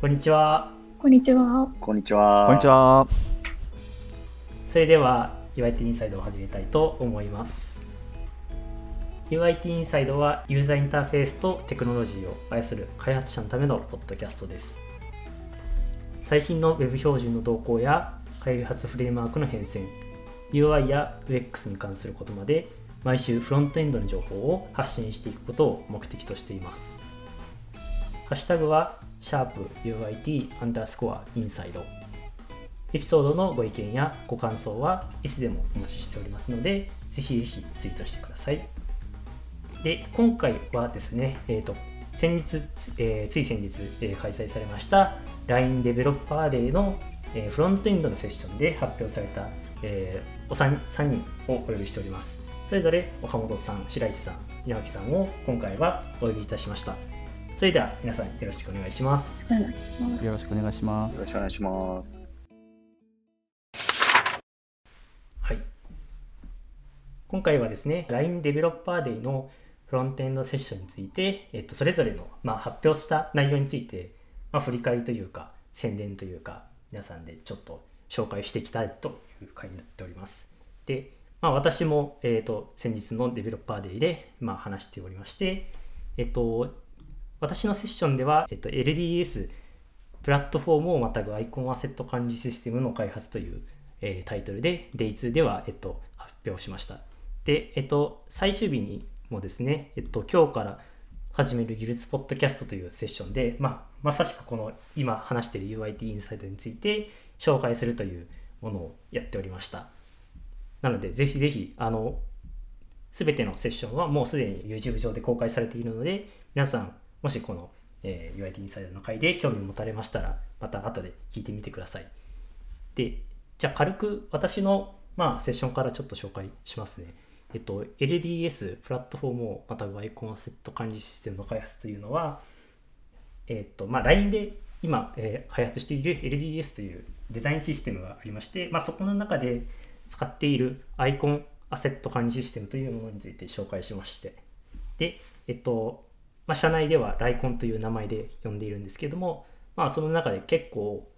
こんにちは。こんにちは。こんにちは。こんにちは。それでは UIT インサイドを始めたいと思います。UIT インサイドはユーザーインターフェースとテクノロジーを愛する開発者のためのポッドキャストです。最新の Web 標準の動向や開発フレームワークの変遷、UI や UX に関することまで毎週フロントエンドの情報を発信していくことを目的としています。ハッシュタグは、シャープ UIT アンダースコアインサイド。エピソードのご意見やご感想はいつでもお待ちしておりますので、ぜひぜひツイートしてください。で、今回はですね、えっ、ー、と、先日、えー、つい先日、えー、開催されました LINE デベロッパーデーの、えー、フロントエンドのセッションで発表された、えー、お 3, 3人をお呼びしております。それぞれ岡本さん、白石さん、稲垣さんを今回はお呼びいたしました。それでは皆さんよろしくお願いします。よろしくお願いします。よろしくお願いします。よろしくお願いします。はい。今回はですね、LINE デベロッパーデイのフロントエンドセッションについて、えっと、それぞれの、まあ、発表した内容について、まあ、振り返りというか、宣伝というか、皆さんでちょっと紹介していきたいという回になっております。で、まあ、私も、えーと、先日のデベロッパーデーで、まあ、話しておりまして、えっ、ー、と、私のセッションでは、えっ、と、LDS プラットフォームをまたぐアイコンアセット管理システムの開発という、えー、タイトルで Day2 では、えっと、発表しました。で、えっと、最終日にもですね、えっと、今日から始める技術ポッドキャストというセッションで、まあ、まさしくこの今話している UIT インサイドについて紹介するというものをやっておりました。なので、ぜひぜひ、あの、すべてのセッションはもうすでに YouTube 上で公開されているので、皆さん、もしこの、えー、UIT インサイドの回で興味を持たれましたら、また後で聞いてみてください。で、じゃあ軽く私の、まあ、セッションからちょっと紹介しますね。えっと、LDS、プラットフォームをまたはアイコンアセット管理システムの開発というのは、えっと、まあ、LINE で今、えー、開発している LDS というデザインシステムがありまして、まあ、そこの中で、使っているアイコンアセット管理システムというものについて紹介しまして、で、えっと、まあ、社内ではライコンという名前で呼んでいるんですけども、まあ、その中で結構、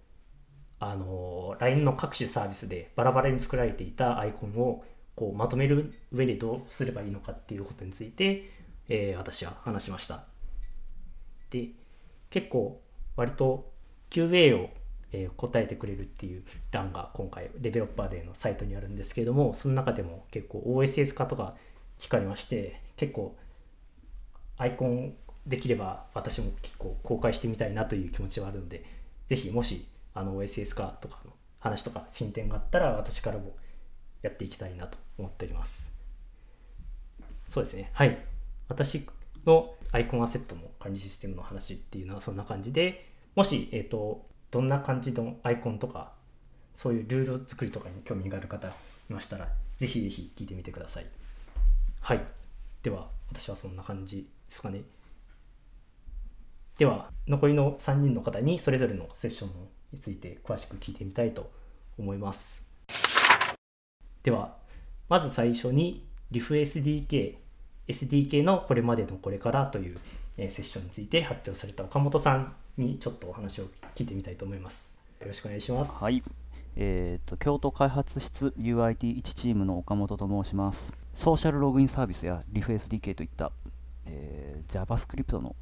あの、LINE の各種サービスでバラバラに作られていたアイコンをこうまとめる上でどうすればいいのかっていうことについて、えー、私は話しました。で、結構割と QA をえ答えてくれるっていう欄が今回デベロッパーデーのサイトにあるんですけれどもその中でも結構 OSS 化とか光りまして結構アイコンできれば私も結構公開してみたいなという気持ちはあるのでぜひもしあの OSS 化とかの話とか進展があったら私からもやっていきたいなと思っております。そうですね。はい。私のアイコンアセットの管理システムの話っていうのはそんな感じでもし、えっ、ー、とどんな感じのアイコンとかそういうルール作りとかに興味がある方いましたらぜひぜひ聞いてみてください。はい。では私はそんな感じですかね。では残りの3人の方にそれぞれのセッションについて詳しく聞いてみたいと思いますではまず最初に RIFSDK SDK のこれまでのこれからというセッションについて発表された岡本さんにちょっとお話を聞いてみたいと思います。よろしくお願いします。はい。えーと、京都開発室 UIT1 チームの岡本と申します。ソーシャルログインサービスや RIFSDK といった、えー、JavaScript の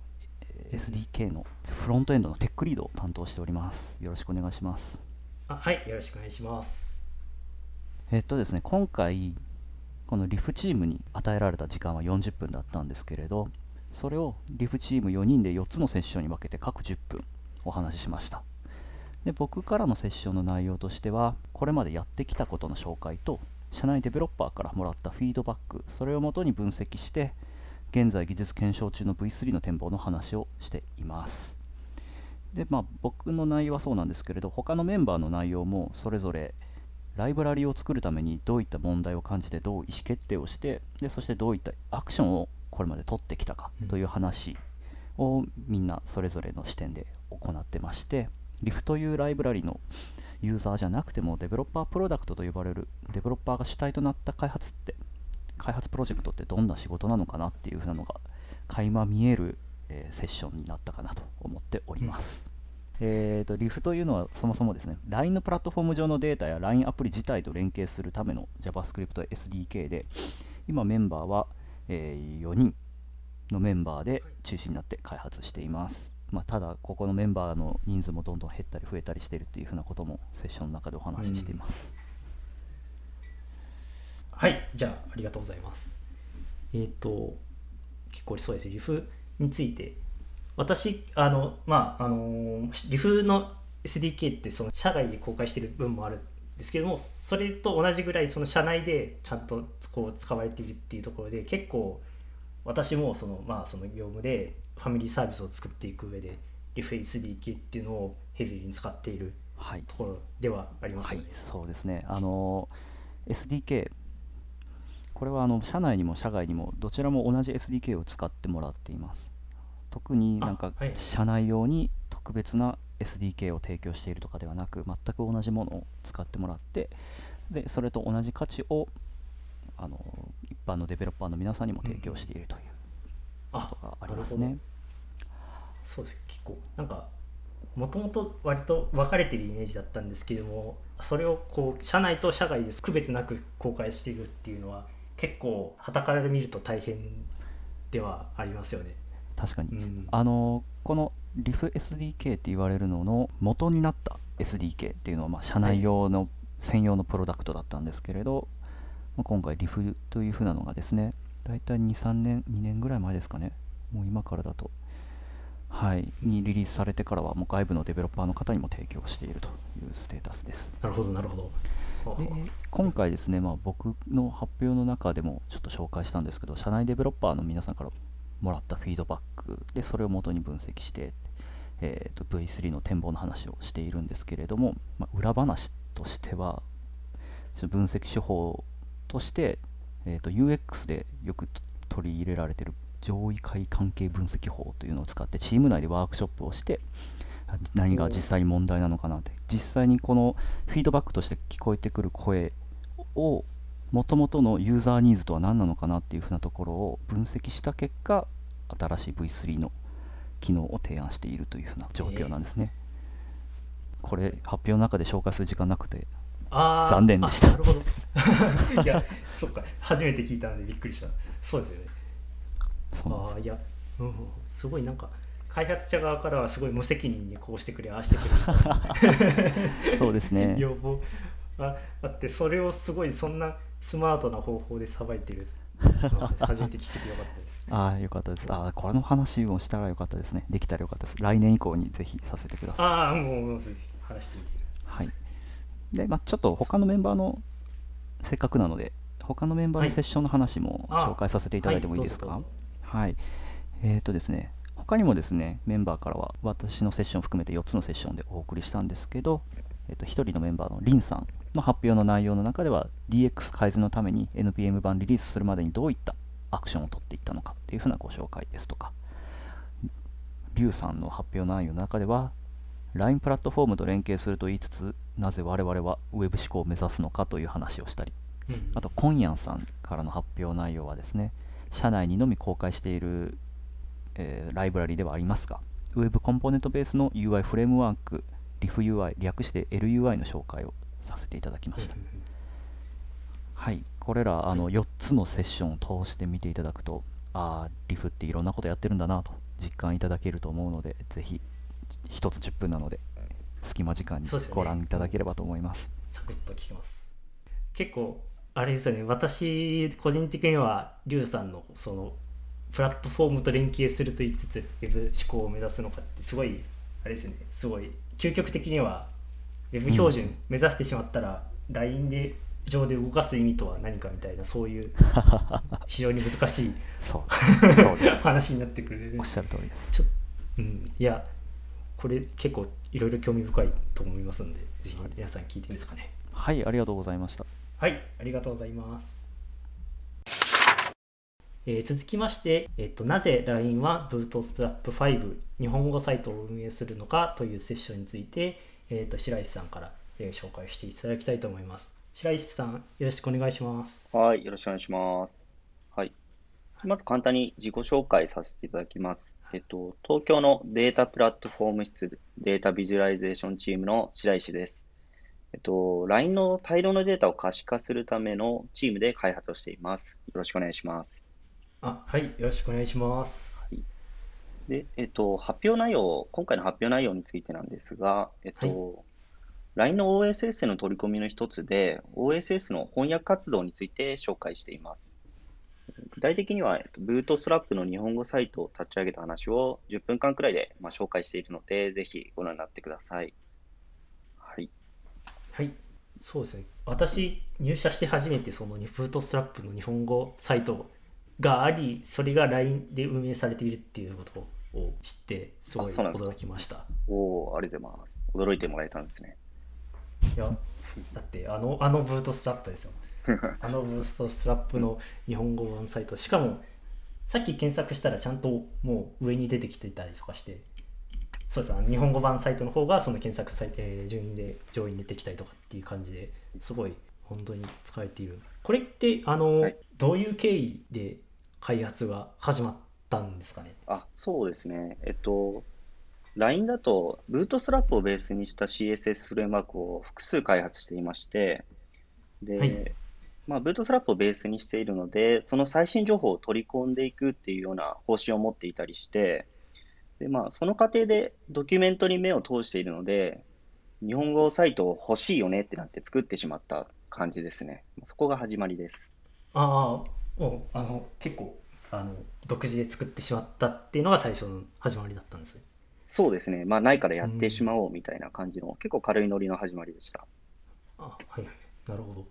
SDK のフロントエンドのテックリードを担当しております。よろしくお願いします。あはい、よろしくお願いします。えっとですね、今回、この RIF チームに与えられた時間は40分だったんですけれど、それをリフチーム4人で4つのセッションに分けて各10分お話ししましたで僕からのセッションの内容としてはこれまでやってきたことの紹介と社内デベロッパーからもらったフィードバックそれをもとに分析して現在技術検証中の V3 の展望の話をしています。でまあ僕の内容はそうなんですけれど他のメンバーの内容もそれぞれライブラリを作るためにどういった問題を感じてどう意思決定をしてでそしてどういったアクションをこれまで取ってきたかという話をみんなそれぞれの視点で行ってまして RIF というライブラリのユーザーじゃなくてもデベロッパープロダクトと呼ばれるデベロッパーが主体となった開発って開発プロジェクトってどんな仕事なのかなっていうふうなのが垣間見える、えー、セッションになったかなと思っております。あえーと、リフというのはそもそもですね LINE のプラットフォーム上のデータや LINE アプリ自体と連携するための JavaScript SDK で今メンバーは、えー、4人のメンバーで中心になって開発しています、まあ、ただここのメンバーの人数もどんどん減ったり増えたりしているっていうふうなこともセッションの中でお話ししています、うん、はいじゃあありがとうございます。えっ、ー、と結構そうです。リフについて。私あのまああのリフの SDK ってその社外で公開してる分もあるんですけどもそれと同じぐらいその社内でちゃんとこう使われているっていうところで結構私もそのまあその業務でファミリーサービスを作っていく上でリフ SDK っていうのをヘビーに使っているところではあります、ねはい、はい、そうですねあの SDK これはあの社内にも社外にもどちらも同じ SDK を使ってもらっています。特になんか社内用に特別な SDK を提供しているとかではなく全く同じものを使ってもらってでそれと同じ価値をあの一般のデベロッパーの皆さんにも提供しているということがありますね。うん、そうです。結構なんかもともと割と分かれてるイメージだったんですけどもそれをこう社内と社外で区別なく公開しているっていうのは結構はたから見ると大変ではありますよね。確かに、うん、あのこの RIFSDK って言われるのの元になった SDK っていうのは、まあ、社内用の専用のプロダクトだったんですけれど、まあ、今回 RIF というふうなのがですね大体23年2年ぐらい前ですかね。もう今からだとはいにリリースされてからはもう外部のデベロッパーの方にも提供しているというステータスです。なるほどなるほどで今回ですね、まあ、僕の発表の中でもちょっと紹介したんですけど社内デベロッパーの皆さんからもらったフィードバックでそれを元に分析して、えーと、V3 の展望の話をしているんですけれども、まあ、裏話としては分析手法として、えーと、UX でよく取り入れられている上位階関係分析法というのを使ってチーム内でワークショップをして何が実際に問題なのかなって。実際にこのフィードバックとして聞こえてくる声をもともとのユーザーニーズとは何なのかなっていうふうなところを分析した結果新しい V3 の機能を提案しているというふうな状況なんですね、えー、これ発表の中で紹介する時間なくて残念でした。なるほど。いやそっか。初めて聞いたのでびっくりした。そうですよね。ああいや、うん、すごいなんか開発者側からはすごい無責任にこうしてくれああしてくれ そうですね要望ああってそれをすごいそんなスマートな方法でさばいてる初めて聞けてよかったです。ああ、よかったです。ああ、これの話をしたらよかったですね。できたらよかったです。来年以降にぜひさせてください。ああ、もうぜひ話してみて。はい。で、まあ、ちょっと他のメンバーの、せっかくなので、他のメンバーのセッションの話も紹介させていただいてもいいですか？はい、はい、えっ、ー、とですね、他にもですね、メンバーからは私のセッションを含めて4つのセッションでお送りしたんですけど、えっ、ー、と、1人のメンバーのリンさんの発表の内容の中では DX 改善のために NPM 版リリースするまでにどういったアクションを取っていったのかっていうふうなご紹介ですとかリュウさんの発表内容の中では LINE プラットフォームと連携すると言いつつなぜ我々は Web 思考を目指すのかという話をしたり、うん、あとコンヤンさんからの発表内容はですね社内にのみ公開している、えー、ライブラリではありますが Web コンポーネントベースの UI フレームワーク RIFUI 略して LUI の紹介をさせていただきました。はい、これらあの4つのセッションを通して見ていただくと、ああ、リフっていろんなことやってるんだなと実感いただけると思うので、ぜひ1つ10分なので、隙間時間にご覧いただければと思います。すね、サクッと聞きます。結構、あれですよね、私、個人的には、リュウさんのそのプラットフォームと連携すると言いつつ、ウェブ思考を目指すのかって、すごい、あれですね、すごい、究極的には Web 標準目指してしまったら、うん、LINE で上で動かす意味とは何かみたいなそういう非常に難しいそうそう 話になってくるおっしゃる通りです。ちょ、うん、いやこれ結構いろいろ興味深いと思いますのでぜひ皆さん聞いてみますかね。はいありがとうございましたはいありがとうございますえー、続きまして、えっと、なぜ LINE は Bootstrap5 日本語サイトを運営するのかというセッションについて、えーと、白石さんから、えー、紹介していただきたいと思います。白石さん、よろしくお願いします。はい、よろしくお願いします。はい。まず簡単に自己紹介させていただきます。えっと、東京のデータプラットフォーム室データビジュアライゼーションチームの白石です。えっと、LINE の大量のデータを可視化するためのチームで開発をしています。よろしくお願いします。あ、はい、よろしくお願いします。で、えっと、発表内容、今回の発表内容についてなんですが、えっと、LINE の OSS の取り込みの一つで、OSS の翻訳活動について紹介しています。具体的には、えっと、ブートストラップの日本語サイトを立ち上げた話を10分間くらいで、まあ、紹介しているので、ぜひご覧になってください。はい。はい、そうですね。私、入社して初めてそのブートストラップの日本語サイトがあり、それが LINE で運営されているっていうことを知って、すごい驚きました。おー、ありがとうございます。驚いてもらえたんですね。いや、だってあの、あのブートストラップですよ。あのブートストラップの日本語版サイト、しかも、さっき検索したらちゃんともう上に出てきてたりとかして、そうです日本語版サイトの方がその検索サイト、えー順位で上位に出てきたりとかっていう感じですごい本当に使えている。これってあの、はいどういう経緯で開発が始まったんですかね。あ、そうですね。えっと、LINE だと、ブートストラップをベースにした CSS フレームワークを複数開発していまして、で、はいまあ、ブートストラップをベースにしているので、その最新情報を取り込んでいくっていうような方針を持っていたりして、で、まあ、その過程でドキュメントに目を通しているので、日本語サイト欲しいよねってなって作ってしまった感じですね。そこが始まりです。ああ、もうあの結構あの独自で作ってしまったっていうのが最初の始まりだったんですね。そうですね。まあ、ないからやってしまおうみたいな感じの、結構軽いノリの始まりでした。あはいはいなるほど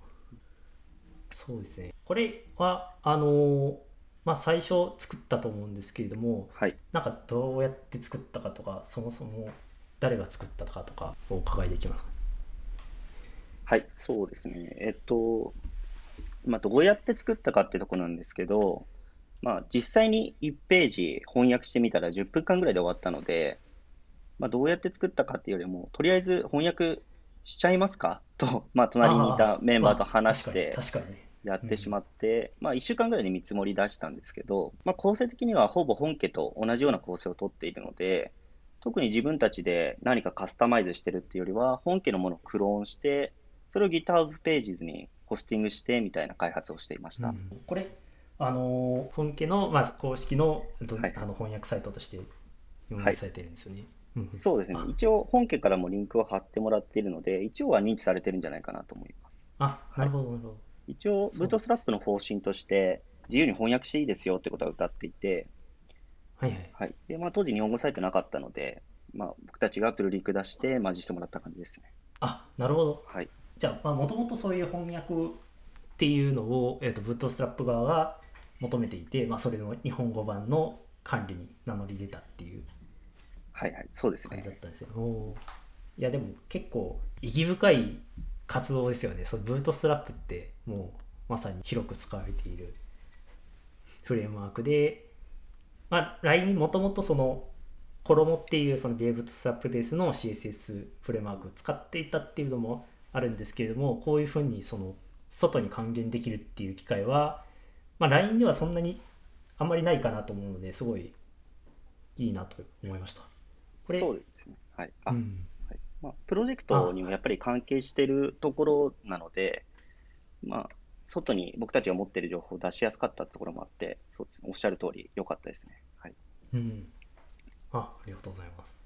そうですねこれはあのまあ最初作ったと思うんですけれどもはい。なんかどうやって作ったかとかそもそも誰が作ったかとかお伺いできますか？はい、そうですね。えっと、まあ、どうやって作ったかってとこなんですけど、まあ、実際に1ページ翻訳してみたら10分間ぐらいで終わったので、まあ、どうやって作ったかっていうよりも、とりあえず翻訳しちゃいますか？と、まあ、隣にいたメンバーと話してやってしまって、まあ、1週間ぐらいで見積もり出したんですけど、まあ、構成的にはほぼ本家と同じような構成をとっているので、特に自分たちで何かカスタマイズしてるっていうよりは、本家のものをクローンして、それを GitHub ページズにホスティングしてみたいな開発をしていました。うんこれあの本家の、まあ、公式の,、えっとはいあの翻訳サイトとして運営されてるんですよね、うんうんそうですねあ。一応本家からもリンクを貼ってもらっているので、一応は認知されてるんじゃないかなと思います。あなるほどなるほど一応、ブートストラップの方針として、自由に翻訳していいですよってことは歌っていて、はいはいはい。で、まあ、当時日本語サイトなかったので、まあ、僕たちがプルリク出して、マジしてもらった感じですね。あなるほどはい。じゃあもともとそういう翻訳っていうのを、えー、とブートストラップ側が求めていて、まあ、それの日本語版の管理に名乗り出たっていうはいはい。そうですね感じだ。ったんですよ。おーいやでも結構意義深い活動ですよね。そのブートストラップってもうまさに広く使われているフレームワークで、まあ、LINE もともとその衣っていうそのビエブートストラップベースの CSS フレームワークを使っていたっていうのもあるんですけれどもこういうふうにその外に還元できるっていう機会は、まあ、LINE ではそんなにあんまりないかなと思うのですごいいいなと思いました。これそうですね。はい。あ、うんはいまあ、プロジェクトにもやっぱり関係してるところなので、まあ、外に僕たちが持っている情報を出しやすかったところもあって、そうですね。おっしゃる通り良かったですね。はい。うん。あ、ありがとうございます。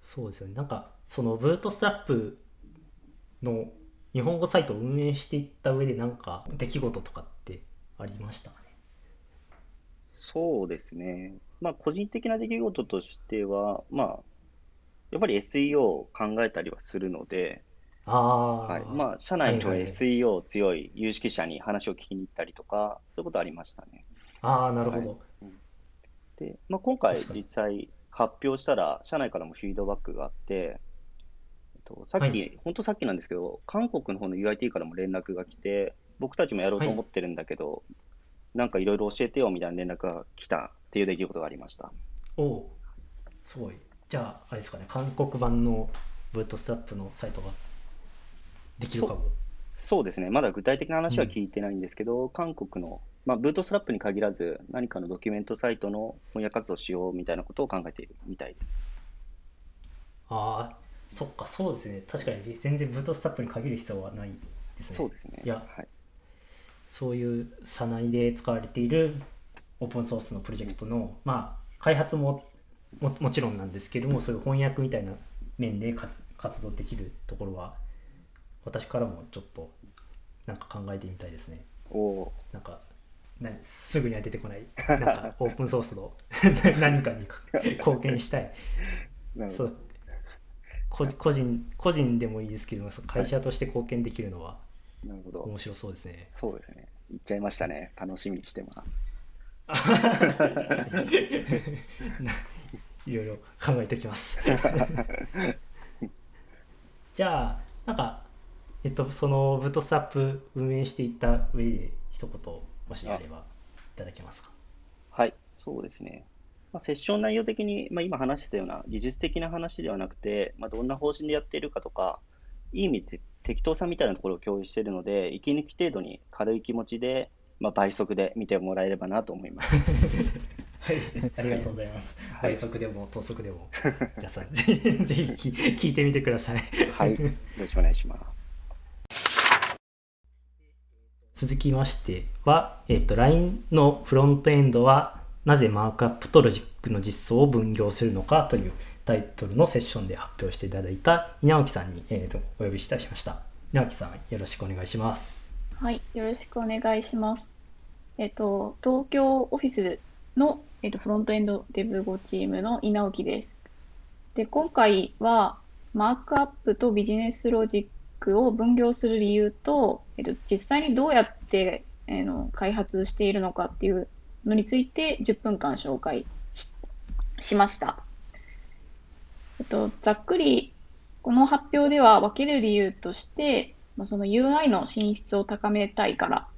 そうですよね。なんか、そのブートストラップの日本語サイトを運営していった上で、なんか出来事とかってありましたかね？そうですね。まあ、個人的な出来事としては、まあ、やっぱり SEO を考えたりはするので、ああ、はい。まあ、社内のはいはい SEO 強い有識者に話を聞きに行ったりとか、そういうことありましたね。ああ、なるほど。で、まあ、今回実際発表したら、社内からもフィードバックがあって、と、さっき、はい本当さっきなんですけど、韓国の方の UIT からも連絡が来て、僕たちもやろうと思ってるんだけど、なんかいろいろ教えてよみたいな連絡が来たっていう出来事がありました。おお、すごい。じゃあ、あれですかね、韓国版のブートストラップのサイトができるかも。そうですね、まだ具体的な話は聞いてないんですけど、韓国のまあ、ブートストラップに限らず、何かのドキュメントサイトの翻訳活動をしようみたいなことを考えているみたいです。ああそっかそうですね。確かに全然ブートストラップに限る必要はないですね。そうですね。いやはい、そういう社内で使われているオープンソースのプロジェクトの、まあ、開発もももちろんなんですけどもそういう翻訳みたいな面で活活動できるところは私からもちょっとなんか考えてみたいですね。おおなんかなすぐには出てこない。なんかオープンソースの 何かに貢献したい。ー、なるほど。そう個個人個人でもいいですけど会社として貢献できるのはなるほど。面白そうですね。そうですね。言っちゃいましたね。楽しみにしてます。いろいろ考えておきます。じゃあ、なんか、えっと、そのブートストラップ運営していった上で、一言、もしあればいただけますか？はい、そうですね。まあ、セッション内容的に、まあ、今話してたような技術的な話ではなくて、まあ、どんな方針でやっているかとか、いい意味で適当さみたいなところを共有しているので、息抜き程度に軽い気持ちで、まあ、倍速で見てもらえればなと思います。はい、ありがとうございます。はい倍速でも等速でも、皆さん、ぜひぜひ聞聞いてみてください。はい、よろしくお願いします。続きましては、えっと、LINE のフロントエンドはなぜマークアップとロジックの実装を分業するのかというタイトルのセッションで発表していただいた稲垣さんに、えーとお呼びしたしました。稲垣さん、よろしくお願いします。はい、よろしくお願いします。えっと、東京オフィスの、えっと、フロントエンドデブ5チームの稲置です。で、今回は、マークアップとビジネスロジックを分業する理由と、えっと、実際にどうやって、えーの開発しているのかっていうのについて10分間紹介ししました。えっと、ざっくり、この発表では分ける理由として、まあ、その UI の品質を高めたいから、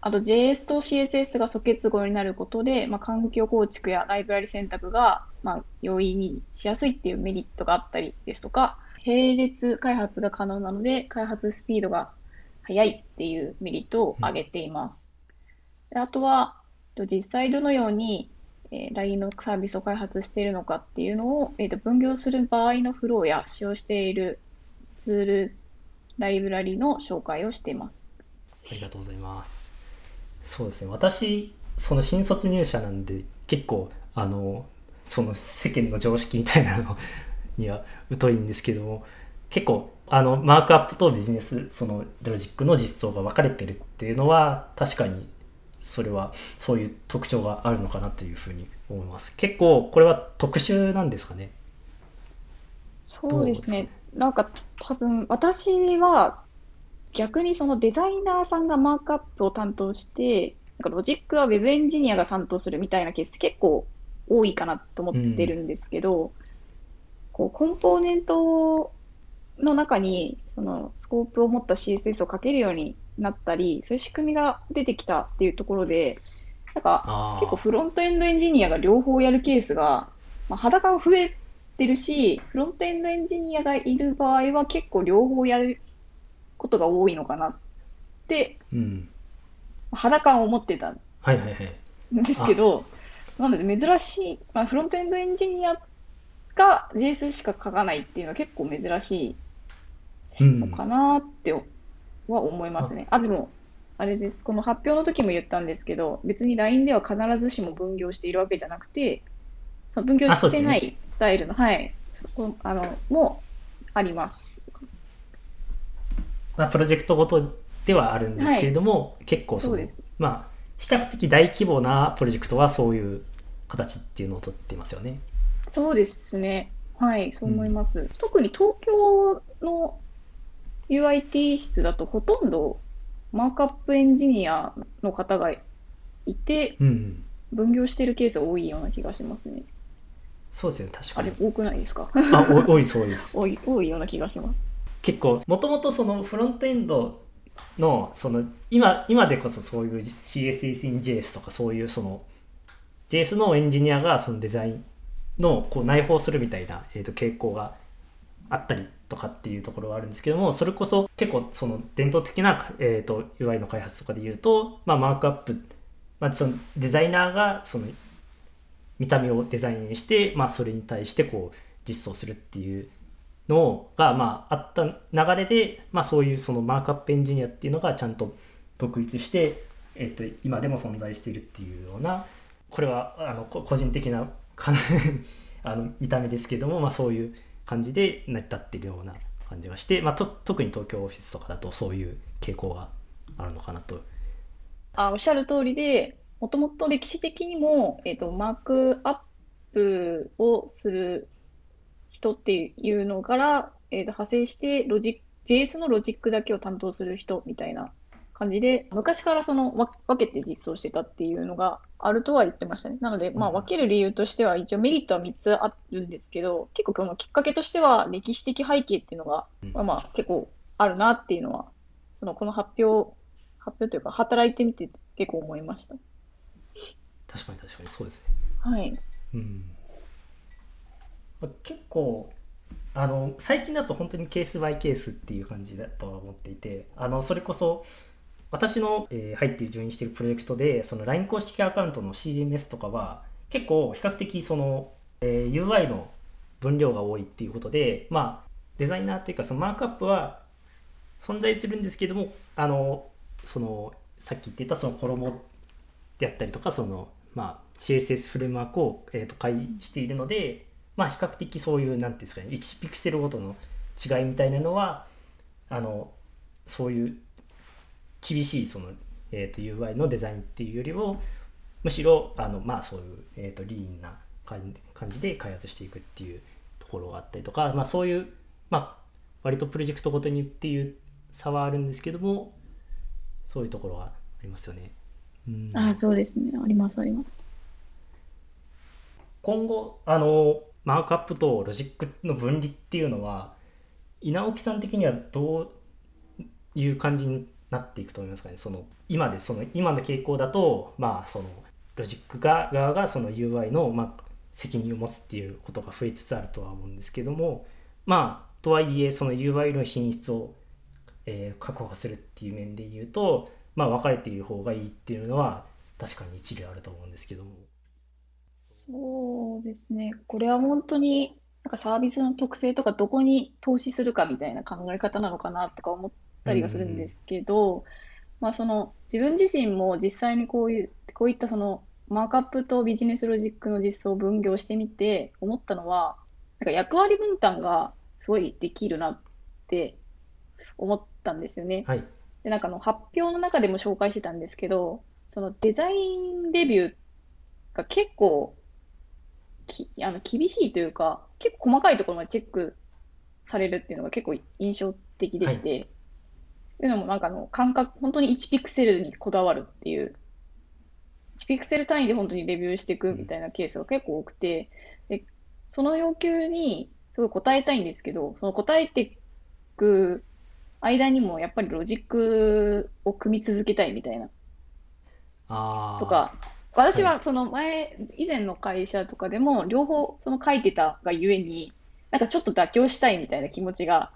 あと JS と CSS が素結合になることで、まあ、環境構築やライブラリ選択が、まあ、容易にしやすいっていうメリットがあったりですとか、並列開発が可能なので、開発スピードが速いっていうメリットを挙げています。であとは、と実際どのように、えー LINE のサービスを開発しているのかっていうのを、えっと分業する場合のフローや使用しているツール、ライブラリの紹介をしています。ありがとうございます。そうですね、私、その新卒入社なんで、結構、あの、その世間の常識みたいなの には疎いんですけども、結構、あの、マークアップとビジネス、そのロジックの実装が分かれてるっていうのは、確かに、それは、そういう特徴があるのかなというふうに思います。結構、これは特殊なんですかね？そうですねどうです。なんか多分私は逆にそのデザイナーさんがマークアップを担当して、なんかロジックはウェブエンジニアが担当するみたいなケースって結構多いかなと思ってるんですけど、こうコンポーネントの中にそのスコープを持った CSS を書けるようになったり、そういう仕組みが出てきたっていうところで、なんかあ結構フロントエンドエンジニアが両方やるケースが、まあ、裸が増えてるし、フロントエンドエンジニアがいる場合は結構両方やることが多いのかなって、うん。肌感を持ってたん。ですけど、なので珍しい、まあ、フロントエンドエンジニアが JS しか書かないっていうのは結構珍しうんいのかなっては思いますね。あ、でも、あれです。この発表の時も言ったんですけど、別に LINE では必ずしも分業しているわけじゃなくて、その分業あそうですねしてないスタイルの、はい、そこあの、もあります。まあ、プロジェクトごとではあるんですけれども、結構そのそうです。まあ比較的大規模なプロジェクトはそういう形っていうのをとっていますよね。そうですね。はい、そう思います。特に東京の UIT 室だとほとんどマークアップエンジニアの方がいて、うんうん、分業してるケースが多いような気がしますね。そうですね確かに。、あれ多くないですか？あお多いそうです。多い、多いような気がします。結構もともとそのフロントエンドのその今今でこそそういう CSS in JS とかそういうその JS のエンジニアがそのデザインのこう内包するみたいな、えー、と傾向があったりとかっていうところはあるんですけどもそれこそ結構その伝統的な、えーと、UI の開発とかで言うと、まあ、マークアップ、まあ、そのデザイナーがその見た目をデザインして、まあ、それに対してこう実装するっていうのが、まあ、あった流れで、まあ、そういうそのマークアップエンジニアっていうのがちゃんと独立して、えーと、と今でも存在しているっていうようなこれはあの個人的な あの見た目ですけども、まあ、そういう感じで成り立っているような感じがして、まあ、と特に東京オフィスとかだとそういう傾向があるのかなと。あおっしゃる通りでもともと歴史的にも、えーと、マークアップをする人っていうのから、えーと、派生してロジ JS のロジックだけを担当する人みたいな感じで、昔からその分けて実装してたっていうのがあるとは言ってましたね。なので、まあ、分ける理由としては、一応メリットは3つあるんですけど、結構このきっかけとしては、歴史的背景っていうのが、まあ、まあ結構あるなっていうのは、そのこの発表、発表というか、働いてみて結構思いました。確かに確かにそうですね。はい。うん、結構あの最近だと本当にケースバイケースっていう感じだとは思っていてあのそれこそ私の、えー、入ってジョインしているプロジェクトでその LINE 公式アカウントの CMS とかは結構比較的その、えー、UI の分量が多いっていうことでまあデザイナーっていうかそのマークアップは存在するんですけどもあのそのさっき言ってたその衣であったりとかその、まあ、CSS フレームワークを、えーと、と介しているので、まあ、比較的そういう何ていうんですかね1ピクセルごとの違いみたいなのはあのそういう厳しいその、えー、と UI のデザインっていうよりもむしろあのまあそういう、えー、とリーンな感じで開発していくっていうところがあったりとか、まあ、そういう、まあ、割とプロジェクトごとにっていう差はあるんですけどもそういうところはありますよね。うん、あそうですねありますあります。今後あのマークアップとロジックの分離っていうのは稲置さん的にはどういう感じになっていくと思いますかねその今でその今の傾向だとまあそのロジックが側がその UI の、まあ、責任を持つっていうことが増えつつあるとは思うんですけどもまあとはいえその UI の品質を、えー、確保するっていう面で言うとまあ分かれている方がいいっていうのは確かに一理あると思うんですけども。そうですね。これは本当になんかサービスの特性とかどこに投資するかみたいな考え方なのかなとか思ったりはするんですけど、まあ、その自分自身も実際にこういうこういったそのマークアップとビジネスロジックの実装を分業してみて思ったのはなんか役割分担がすごいできるなって思ったんですよね。はい、でなんかの発表の中でも紹介してたんですけどそのデザインレビューが結構きあの厳しいというか結構細かいところまでチェックされるっていうのが結構印象的でして、はい。というのもなんかあの感覚、本当に1ピクセルにこだわるっていう、1ピクセル単位で本当にレビューしていくみたいなケースが結構多くて、でその要求にすごい答えたいんですけど、その答えていく間にもやっぱりロジックを組み続けたいみたいな。とか、私はその前、以前の会社とかでも両方その書いてたがゆえに、なんかちょっと妥協したいみたいな気持ちが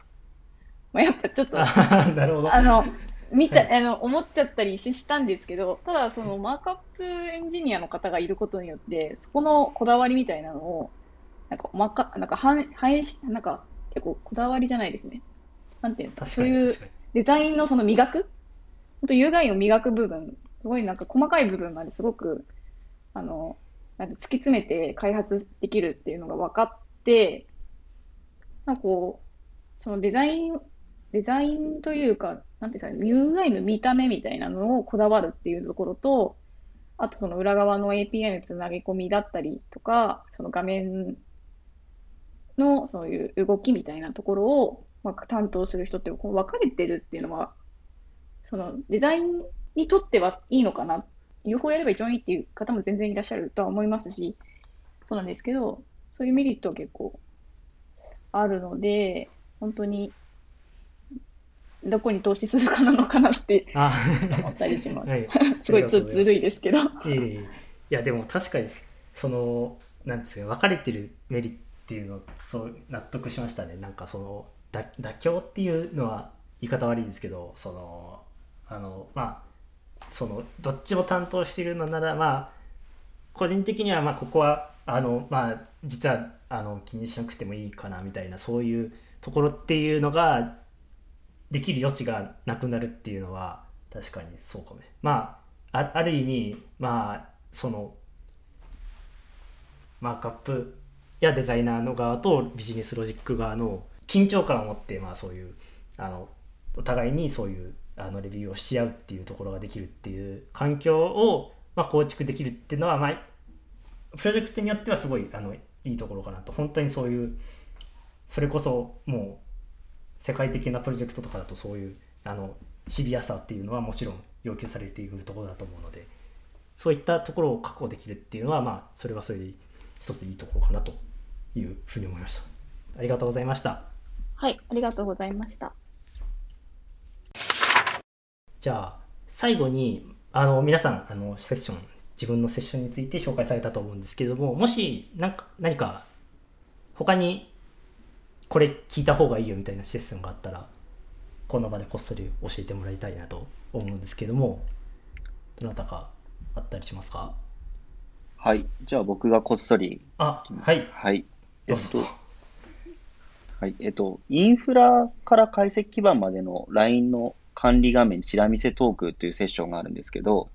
まあ、やっぱちょっと、なるほど。あの、見た、あの、思っちゃったりしたんですけど、ただ、そのマークアップエンジニアの方がいることによって、そこのこだわりみたいなのを、なんか、まか、なんか反、反映し、なんか、結構こだわりじゃないですね。なんていうんですか、そういうデザインのその磨く、本当 UI を磨く部分、すごいなんか細かい部分まですごく、あの、なんて突き詰めて開発できるっていうのが分かって、なんかこう、そのデザインデザインというか、なんていうんですか、UI の見た目みたいなのをこだわるっていうところと、あとその裏側の API のつなげ込みだったりとか、その画面のそういう動きみたいなところを、まあ、担当する人ってこう分かれてるっていうのは、そのデザインにとってはいいのかな、両方やれば一番いいっていう方も全然いらっしゃるとは思いますし、そうなんですけど、そういうメリットは結構あるので、本当にどこに投資するかなのかなってちょっと思ったりします。はい、すごいずるいですけど。いいやでも確かにそのなんですか分かれてるメリッっていうのをそう納得しましたね。なんかそのだ妥協っていうのは言い方悪いですけどそのあのまあそのどっちも担当しているのならまあ個人的にはまあここはあのまあ実はあの気にしなくてもいいかなみたいなそういうところっていうのができる余地がなくなるっていうのは確かにそうかもしれない。まあある意味まあそのマークアップやデザイナーの側とビジネスロジック側の緊張感を持ってまあそういうあのお互いにそういうあのレビューをし合うっていうところができるっていう環境をまあ構築できるっていうのはまあプロジェクトによってはすごいあのいいところかなと本当にそういうそれこそもう世界的なプロジェクトとかだとそういうあのシビアさっていうのはもちろん要求されているところだと思うのでそういったところを確保できるっていうのはまあそれはそれで一ついいところかなというふうに思いましたありがとうございましたはい、ありがとうございました。じゃあ最後にあの皆さんあのセッション自分のセッションについて紹介されたと思うんですけれどももし何か何か他にこれ聞いた方がいいよみたいなセッションがあったらこの場でこっそり教えてもらいたいなと思うんですけどもどなたかあったりしますか？はい。じゃあ僕がこっそり、あはいはい。えっと、はい。えっと、インフラから解析基盤までの LINE の管理画面、チラ見せトークというセッションがあるんですけど、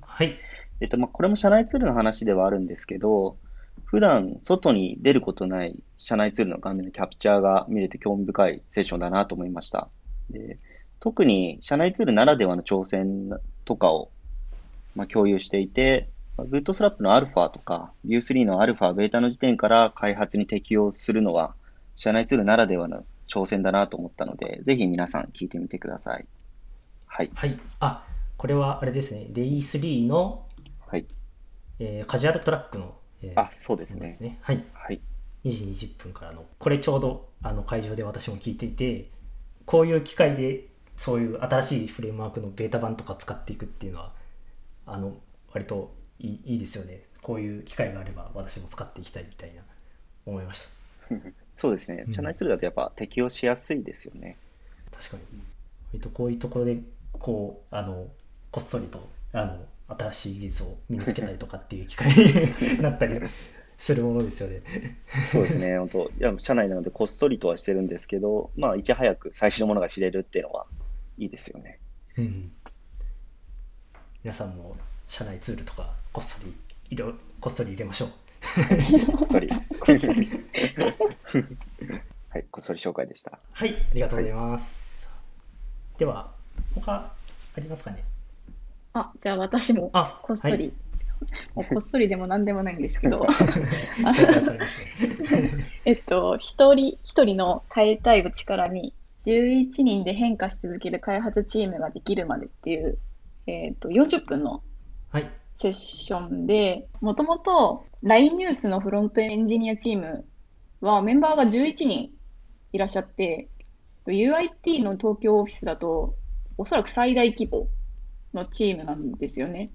はいえっと、まあ、これも社内ツールの話ではあるんですけど、普段外に出ることない社内ツールの画面のキャプチャーが見れて興味深いセッションだなと思いました。で特に社内ツールならではの挑戦とかを、まあ、共有していて、まあブートスラップのアルファとか Vue3 のアルファ、ベータの時点から開発に適用するのは社内ツールならではの挑戦だなと思ったので、ぜひ皆さん聞いてみてください。はい。はいあこれはあれですね Day3 の、はい。えーカジュアルトラックの、えーあ、そうですねです。ねはいはい。2時20分からのこれちょうどあの会場で私も聞いていてこういう機会でそういう新しいフレームワークのベータ版とか使っていくっていうのはあの割といいいいですよねこういう機会があれば私も使っていきたいみたいな思いました そうですねう。ん社内ツールだとやっぱ適用しやすいですよね。確かに割とこういうところでこうあのこっそりとあの新しい技術を身につけたりとかっていう機会に なったりするものですよねそうですね。本当いや、社内なのでこっそりとはしてるんですけど、まあ、いち早く最新のものが知れるっていうのはいいですよね。うん皆さんも社内ツールとかこっそり入れこっそり入れましょう。こっそり。こっそりはい、こっそり紹介でした。はい、ありがとうございます。では、他ありますかね？あ、じゃあ私もあ、こっそり、はい。もうこっそりでも何でもないんですけど。えっと、一人一人の変えたいを力に、11人で変化し続ける開発チームができるまでっていう、えっと、40分のはい。セッションで、もともと LINE ニュースのフロントエンジニアチームはメンバーが11人いらっしゃって、UIT の東京オフィスだと、おそらく最大規模のチームなんですよね。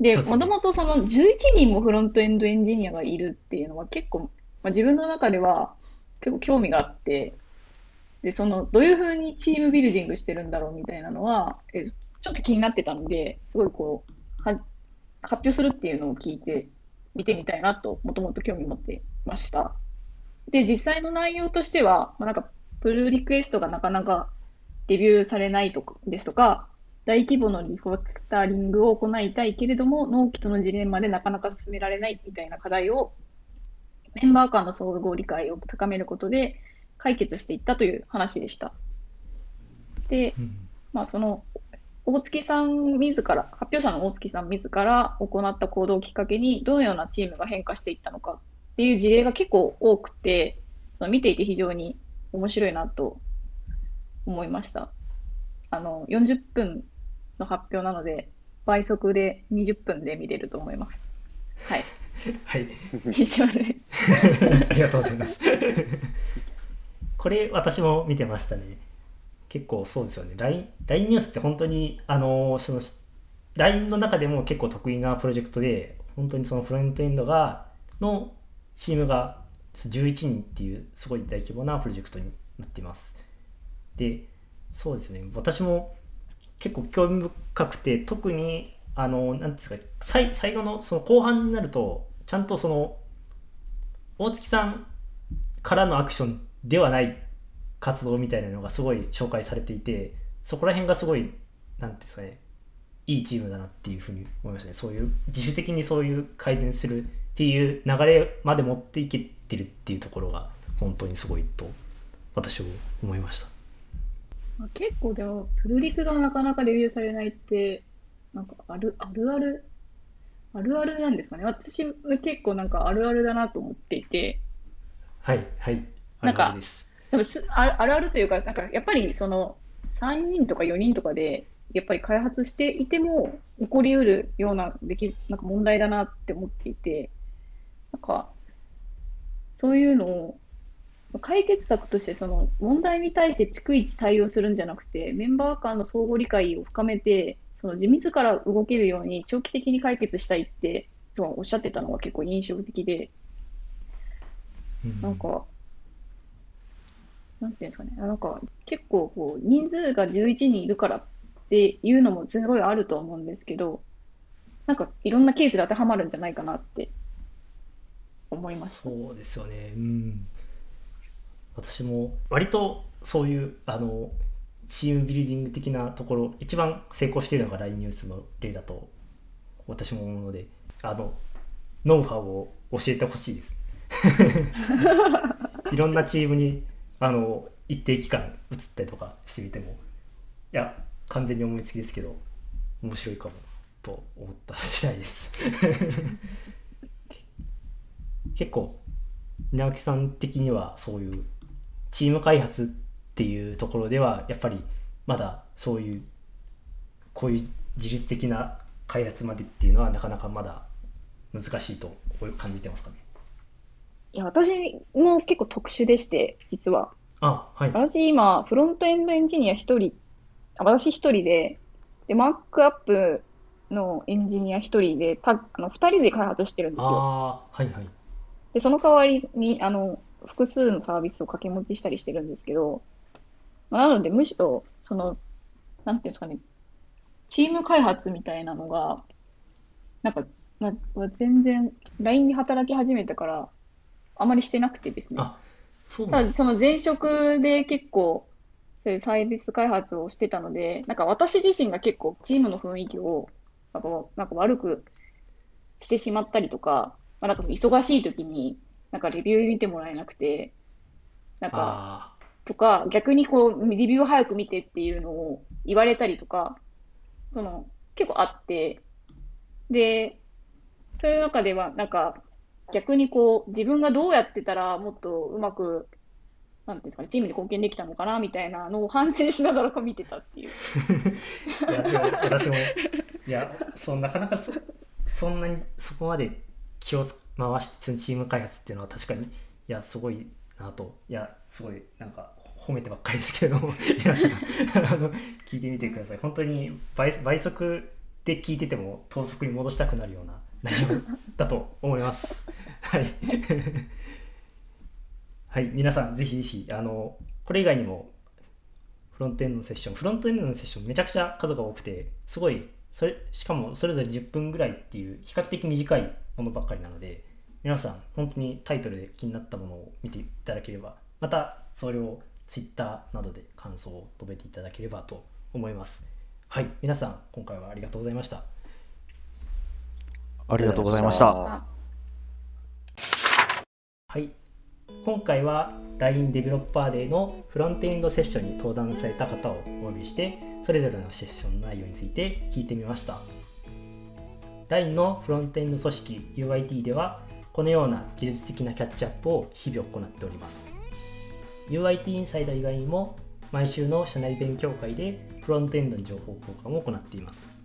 で、もともとその11人もフロントエンドエンジニアがいるっていうのは結構、まあ、自分の中では結構興味があって、で、その、どういうふうにチームビルディングしてるんだろうみたいなのは、えちょっと気になってたので、すごいこう、は発表するっていうのを聞いて見てみたいなと、もともと興味持ってました。で、実際の内容としては、まあ、なんか、プルリクエストがなかなかレビューされないとかですとか、大規模のリフォータリングを行いたいけれども、納期とのジレンマでなかなか進められないみたいな課題を、メンバー間の相互理解を高めることで解決していったという話でした。で、うんまあ、その大月さん自ら、発表者の大月さん自ら行った行動をきっかけに、どのようなチームが変化していったのかっていう事例が結構多くて、その見ていて非常に面白いなと思いました。あの、40分の発表なので、倍速で20分で見れると思います。はい。はい。以上です。ありがとうございます。これ、私も見てましたね。結構そうですよね。LINE, ニュースって本当に、あの、その、LINE の中でも結構得意なプロジェクトで、本当にそのフロントエンドが、のチームが11人っていうすごい大規模なプロジェクトになっていますでそうですね私も結構興味深くて特にあの何ですか最最後のその後半になるとちゃんとその大月さんからのアクションではない活動みたいなのがすごい紹介されていてそこら辺がすごい何ですかねいいチームだなっていうふうに思いましたね。そういう自主的にそういう改善するっていう流れまで持っていけてるっていうところが本当にすごいと私は思いました。結構でもプルリクがなかなかレビューされないってなんかあるあるある？あるあるなんですかね。私結構なんかあるあるだなと思っていて。はいはい。なんかあるあるです。多分すああるあるというかなんかやっぱりその3人とか4人とかでやっぱり開発していても起こりうるようなできなんか問題だなって思っていて。なんかそういうのを解決策としてその問題に対して逐一対応するんじゃなくてメンバー間の相互理解を深めてその自ら動けるように長期的に解決したいってそうおっしゃってたのが結構印象的で。うん。なんかなんていうんですかね。なんか結構こう人数が11人いるからっていうのもすごいあると思うんですけどなんかいろんなケースで当てはまるんじゃないかなって思いました。そうですよね。うん私も割とそういうあのチームビルディング的なところ一番成功しているのが LINE ニュースの例だと私も思うのであのノウハウを教えてほしいです。いろんなチームにあの一定期間移ったりとかしてみてもいや完全に思いつきですけど面白いかもと思った次第です。結構稲垣さん的にはそういうチーム開発っていうところではやっぱりまだそういうこういう自律的な開発までっていうのはなかなかまだ難しいと感じてますかね？いや私も結構特殊でして実は。あはい。私今フロントエンドエンジニア1人あ私1人ででマークアップのエンジニア1人でたあの2人で開発してるんですよ。ああはいはい。でその代わりにあの複数のサービスを掛け持ちしたりしてるんですけど、まあなのでむしろそのなんていうんですかねチーム開発みたいなのがなんか、まあ、全然 LINE に働き始めてからあまりしてなくてですね。あそうただその前職で結構そういうサービス開発をしてたのでなんか私自身が結構チームの雰囲気をなんかなんか悪くしてしまったりとか、まあ、なんか忙しい時になんかレビュー見てもらえなくてなんかあとか逆にこうレビューを早く見てっていうのを言われたりとかその結構あってでそういう中ではなんか逆にこう自分がどうやってたらもっとうまくなんていうんですかねチームに貢献できたのかなみたいなのを反省しながら見てたっていう。ー いやでも私もいやそうなかなかそそんなにそこまで気を回してチーム開発っていうのは確かにいやすごいなと。いやすごいなんか褒めてばっかりですけれども。皆さんあの聞いてみてください。本当に倍倍速で聞いてても等速に戻したくなるような内容だと思います。はい。はい皆さんぜひぜひあのこれ以外にもフロントエンドのセッションフロントエンドのセッションめちゃくちゃ数が多くてすごいそれしかもそれぞれ10分ぐらいっていう比較的短いものばっかりなので皆さん本当にタイトルで気になったものを見ていただければまたそれを Twitter などで感想を述べていただければと思います。はい皆さん今回はありがとうございました。ありがとうございましあた。はい今回は LINE デベロッパーデーのフロントエンドセッションに登壇された方をお呼びしてそれぞれのセッションの内容について聞いてみました LINE のフロントエンド組織 UIT ではこのような技術的なキャッチアップを日々行っております。UIT インサイダー以外にも毎週の社内勉強会でフロントエンドに情報交換を行っています。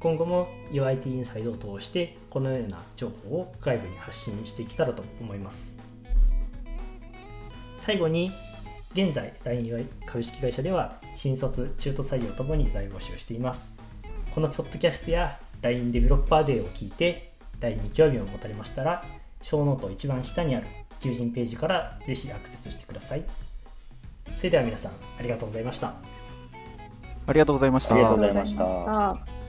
今後も UIT インサイドを通してこのような情報を外部に発信していけたらと思います。最後に現在 LINEUI 株式会社では新卒中途採用ともに大募集しています。このポッドキャストや LINE デベロッパーデーを聞いて LINE に興味を持たれましたらショーノート一番下にある求人ページからぜひアクセスしてください。それでは皆さんありがとうございました。ありがとうございましたありがとうございありがとうございました。